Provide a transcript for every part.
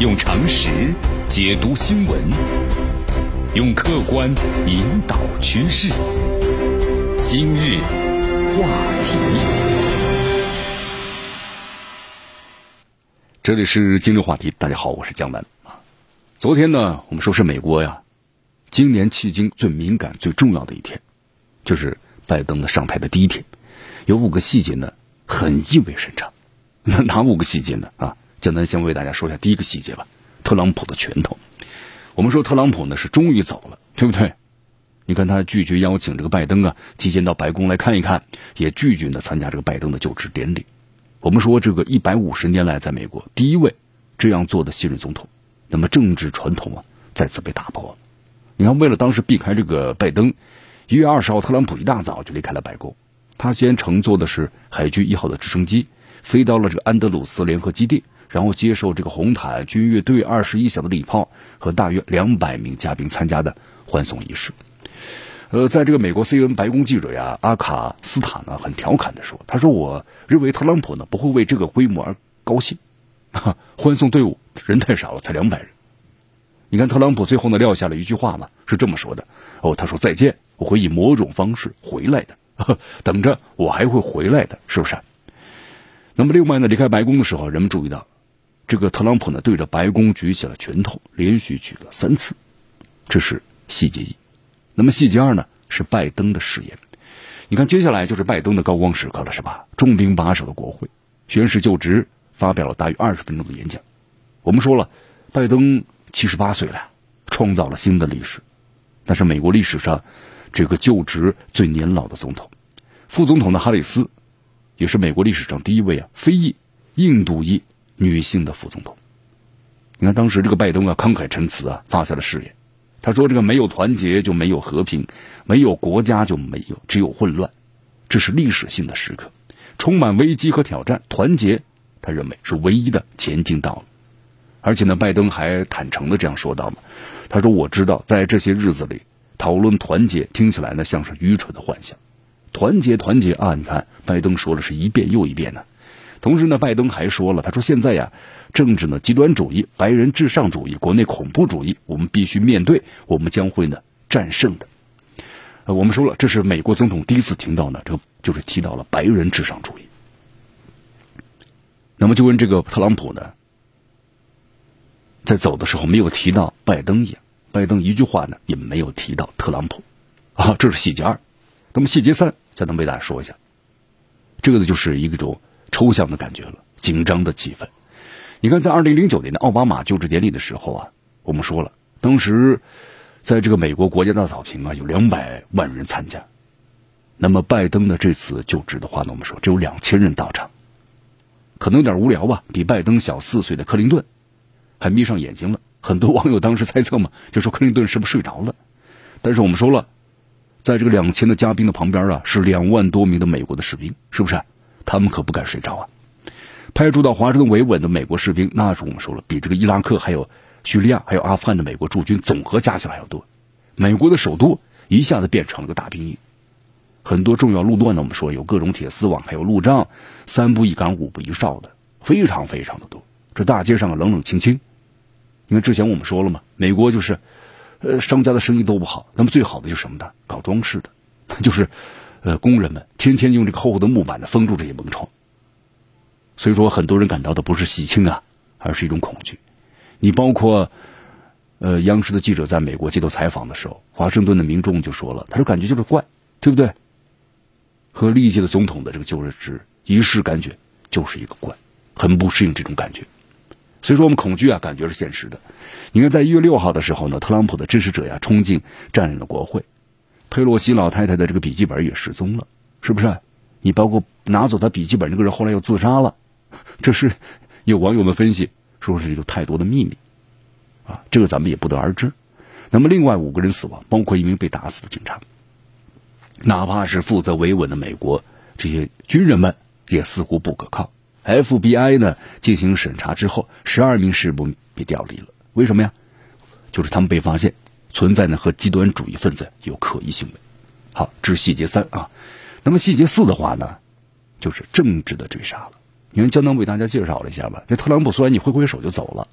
用常识解读新闻，用客观引导趋势。今日话题，这里是今日话题。大家好，我是江南啊。昨天呢，我们说是美国呀，今年迄今最敏感、最重要的一天，就是拜登的上台的第一天。有五个细节呢，很意味深长。那哪五个细节呢？啊？简单先为大家说一下第一个细节吧，特朗普的拳头。我们说特朗普呢是终于走了，对不对？你看他拒绝邀请这个拜登啊，提前到白宫来看一看，也拒绝呢参加这个拜登的就职典礼。我们说这个一百五十年来在美国第一位这样做的新任总统，那么政治传统啊再次被打破了。你看，为了当时避开这个拜登，一月二十号，特朗普一大早就离开了白宫，他先乘坐的是海军一号的直升机，飞到了这个安德鲁斯联合基地。然后接受这个红毯军乐队二十一响的礼炮和大约两百名嘉宾参加的欢送仪式。呃，在这个美国 C N 白宫记者呀阿卡斯塔呢很调侃的说：“他说我认为特朗普呢不会为这个规模而高兴，欢送队伍人太少了，才两百人。你看特朗普最后呢撂下了一句话嘛，是这么说的：哦，他说再见，我会以某种方式回来的，等着我还会回来的，是不是？那么另外呢，离开白宫的时候，人们注意到。”这个特朗普呢，对着白宫举起了拳头，连续举了三次，这是细节一。那么细节二呢，是拜登的誓言。你看，接下来就是拜登的高光时刻了，是吧？重兵把守的国会，宣誓就职，发表了大约二十分钟的演讲。我们说了，拜登七十八岁了，创造了新的历史，那是美国历史上这个就职最年老的总统。副总统的哈里斯，也是美国历史上第一位啊，非裔、印度裔。女性的副总统，你看当时这个拜登啊，慷慨陈词啊，发下了誓言。他说：“这个没有团结就没有和平，没有国家就没有，只有混乱。这是历史性的时刻，充满危机和挑战。团结，他认为是唯一的前进道路。而且呢，拜登还坦诚的这样说道嘛：他说，我知道在这些日子里讨论团结，听起来呢像是愚蠢的幻想。团结，团结啊！你看，拜登说了是一遍又一遍呢。”同时呢，拜登还说了，他说现在呀，政治呢极端主义、白人至上主义、国内恐怖主义，我们必须面对，我们将会呢战胜的。呃，我们说了，这是美国总统第一次听到呢，这个就是提到了白人至上主义。那么就跟这个特朗普呢，在走的时候没有提到拜登一样，拜登一句话呢也没有提到特朗普，啊，这是细节二。那么细节三，再能为大家说一下，这个呢就是一个种。抽象的感觉了，紧张的气氛。你看，在二零零九年的奥巴马就职典礼的时候啊，我们说了，当时在这个美国国家大草坪啊，有两百万人参加。那么拜登的这次就职的话呢，我们说只有两千人到场，可能有点无聊吧。比拜登小四岁的克林顿还眯上眼睛了。很多网友当时猜测嘛，就说克林顿是不是睡着了？但是我们说了，在这个两千的嘉宾的旁边啊，是两万多名的美国的士兵，是不是？他们可不敢睡着啊！派驻到华盛顿维稳的美国士兵，那是我们说了，比这个伊拉克、还有叙利亚、还有阿富汗的美国驻军总和加起来还要多。美国的首都一下子变成了个大兵营，很多重要路段呢，我们说有各种铁丝网，还有路障，三步一岗，五步一哨的，非常非常的多。这大街上冷冷清清。因为之前我们说了嘛，美国就是，呃，商家的生意都不好，那么最好的就是什么呢？搞装饰的，就是。呃，工人们天天用这个厚厚的木板呢封住这些门窗，所以说很多人感到的不是喜庆啊，而是一种恐惧。你包括，呃，央视的记者在美国接受采访的时候，华盛顿的民众就说了，他说感觉就是怪，对不对？和历届的总统的这个就职仪式感觉就是一个怪，很不适应这种感觉。所以说我们恐惧啊，感觉是现实的。你看，在一月六号的时候呢，特朗普的支持者呀冲进占领了国会。佩洛西老太太的这个笔记本也失踪了，是不是？你包括拿走她笔记本那个人后来又自杀了，这是有网友们分析说是有太多的秘密啊，这个咱们也不得而知。那么另外五个人死亡，包括一名被打死的警察，哪怕是负责维稳的美国这些军人们也似乎不可靠。FBI 呢进行审查之后，十二名士兵被调离了，为什么呀？就是他们被发现。存在呢和极端主义分子有可疑行为，好，这是细节三啊。那么细节四的话呢，就是政治的追杀了。你看，江南为大家介绍了一下吧。这特朗普虽然你挥挥手就走了，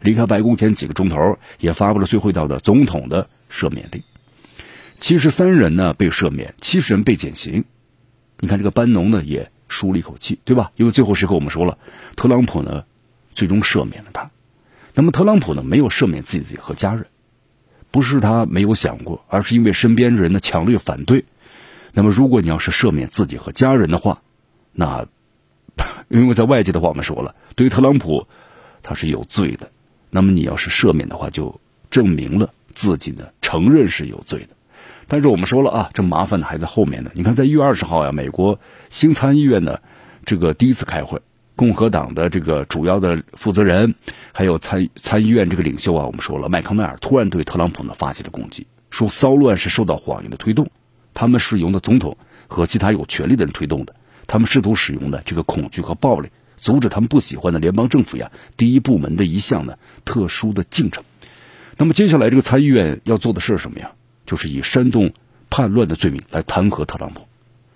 离开白宫前几个钟头，也发布了最后一道的总统的赦免令。七十三人呢被赦免，七十人被减刑。你看这个班农呢也舒了一口气，对吧？因为最后时刻我们说了，特朗普呢最终赦免了他。那么特朗普呢没有赦免自己和家人，不是他没有想过，而是因为身边人的强烈反对。那么如果你要是赦免自己和家人的话，那 因为在外界的话我们说了，对于特朗普他是有罪的。那么你要是赦免的话，就证明了自己呢承认是有罪的。但是我们说了啊，这麻烦呢还在后面呢。你看，在一月二十号呀，美国新参议院呢这个第一次开会，共和党的这个主要的负责人，还有参参议院这个领袖啊，我们说了，麦康奈尔突然对特朗普呢发起了攻击，说骚乱是受到谎言的推动，他们是由的总统和其他有权力的人推动的，他们试图使用的这个恐惧和暴力，阻止他们不喜欢的联邦政府呀第一部门的一项呢特殊的进程。那么接下来这个参议院要做的事是什么呀？就是以煽动叛乱的罪名来弹劾特朗普。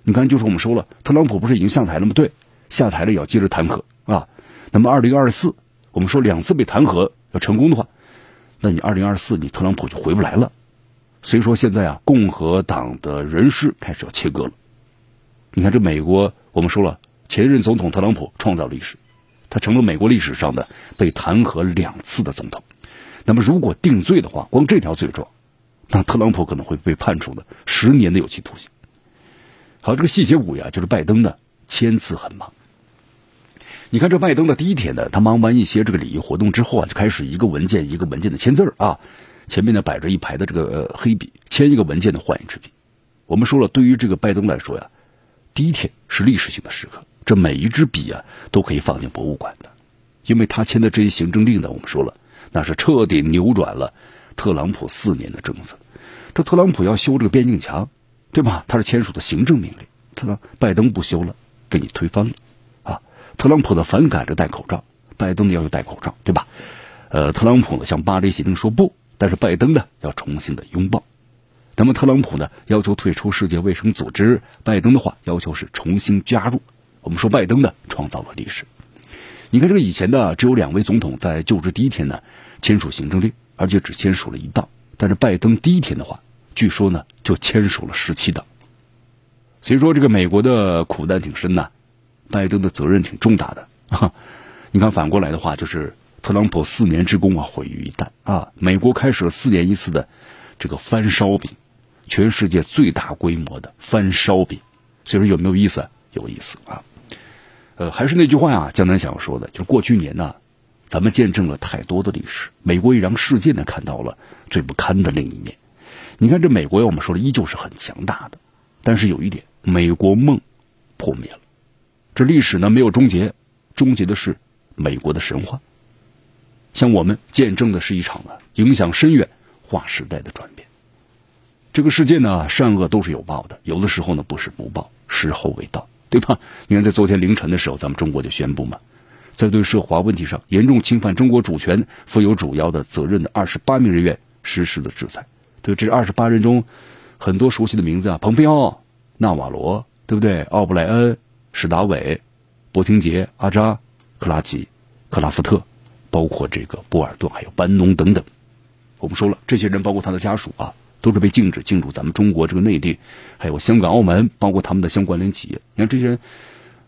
你看，就是我们说了，特朗普不是已经上台了吗？对，下台了也要接着弹劾啊。那么，二零二四，我们说两次被弹劾要成功的话，那你二零二四你特朗普就回不来了。所以说现在啊，共和党的人士开始要切割了。你看，这美国我们说了，前任总统特朗普创造历史，他成了美国历史上的被弹劾两次的总统。那么，如果定罪的话，光这条罪状。那特朗普可能会被判处的十年的有期徒刑。好，这个细节五呀，就是拜登呢签字很忙。你看这拜登的第一天呢，他忙完一些这个礼仪活动之后啊，就开始一个文件一个文件的签字啊。前面呢摆着一排的这个黑笔，签一个文件的换一支笔。我们说了，对于这个拜登来说呀，第一天是历史性的时刻，这每一支笔啊都可以放进博物馆的，因为他签的这些行政令呢，我们说了，那是彻底扭转了。特朗普四年的政策，这特朗普要修这个边境墙，对吧？他是签署的行政命令。特朗拜登不修了，给你推翻了，特朗普呢反感着戴口罩，拜登呢要求戴口罩，对吧？呃，特朗普呢向巴黎协定说不，但是拜登呢要重新的拥抱。那么特朗普呢要求退出世界卫生组织，拜登的话要求是重新加入。我们说拜登呢创造了历史。你看这个以前的只有两位总统在就职第一天呢签署行政令。而且只签署了一道，但是拜登第一天的话，据说呢就签署了十七道。所以说这个美国的苦难挺深呐，拜登的责任挺重大的啊。你看反过来的话，就是特朗普四年之功啊毁于一旦啊。美国开始了四年一次的这个翻烧饼，全世界最大规模的翻烧饼。所以说有没有意思？有意思啊。呃，还是那句话呀，江南想要说的，就是过去年呢。咱们见证了太多的历史，美国也让世界呢看到了最不堪的另一面。你看，这美国我们说了，依旧是很强大的，但是有一点，美国梦破灭了。这历史呢没有终结，终结的是美国的神话。像我们见证的是一场啊影响深远、划时代的转变。这个世界呢，善恶都是有报的，有的时候呢不是不报，时候未到，对吧？你看，在昨天凌晨的时候，咱们中国就宣布嘛。在对涉华问题上严重侵犯中国主权、负有主要的责任的二十八名人员实施了制裁。对这二十八人中，很多熟悉的名字啊，蓬佩奥、纳瓦罗，对不对？奥布莱恩、史达伟、博廷杰、阿扎、克拉奇、克拉夫特，包括这个波尔顿，还有班农等等。我们说了，这些人包括他的家属啊，都是被禁止进入咱们中国这个内地，还有香港、澳门，包括他们的相关联企业。你看这些人。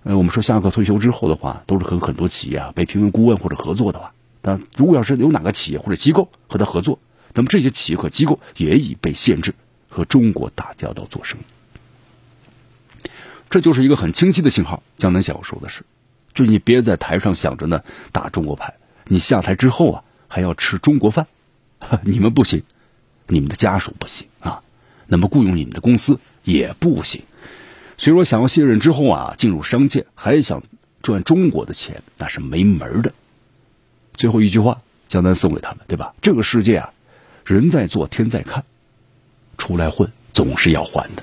呃，我们说下课退休之后的话，都是和很多企业啊被评为顾问或者合作的话，但如果要是有哪个企业或者机构和他合作，那么这些企业和机构也已被限制和中国打交道做生意。这就是一个很清晰的信号。江南想要说的是，就你别在台上想着呢打中国牌，你下台之后啊还要吃中国饭，你们不行，你们的家属不行啊，那么雇佣你们的公司也不行。所以说，想要卸任之后啊，进入商界，还想赚中国的钱，那是没门的。最后一句话，江南送给他们，对吧？这个世界啊，人在做，天在看，出来混总是要还的。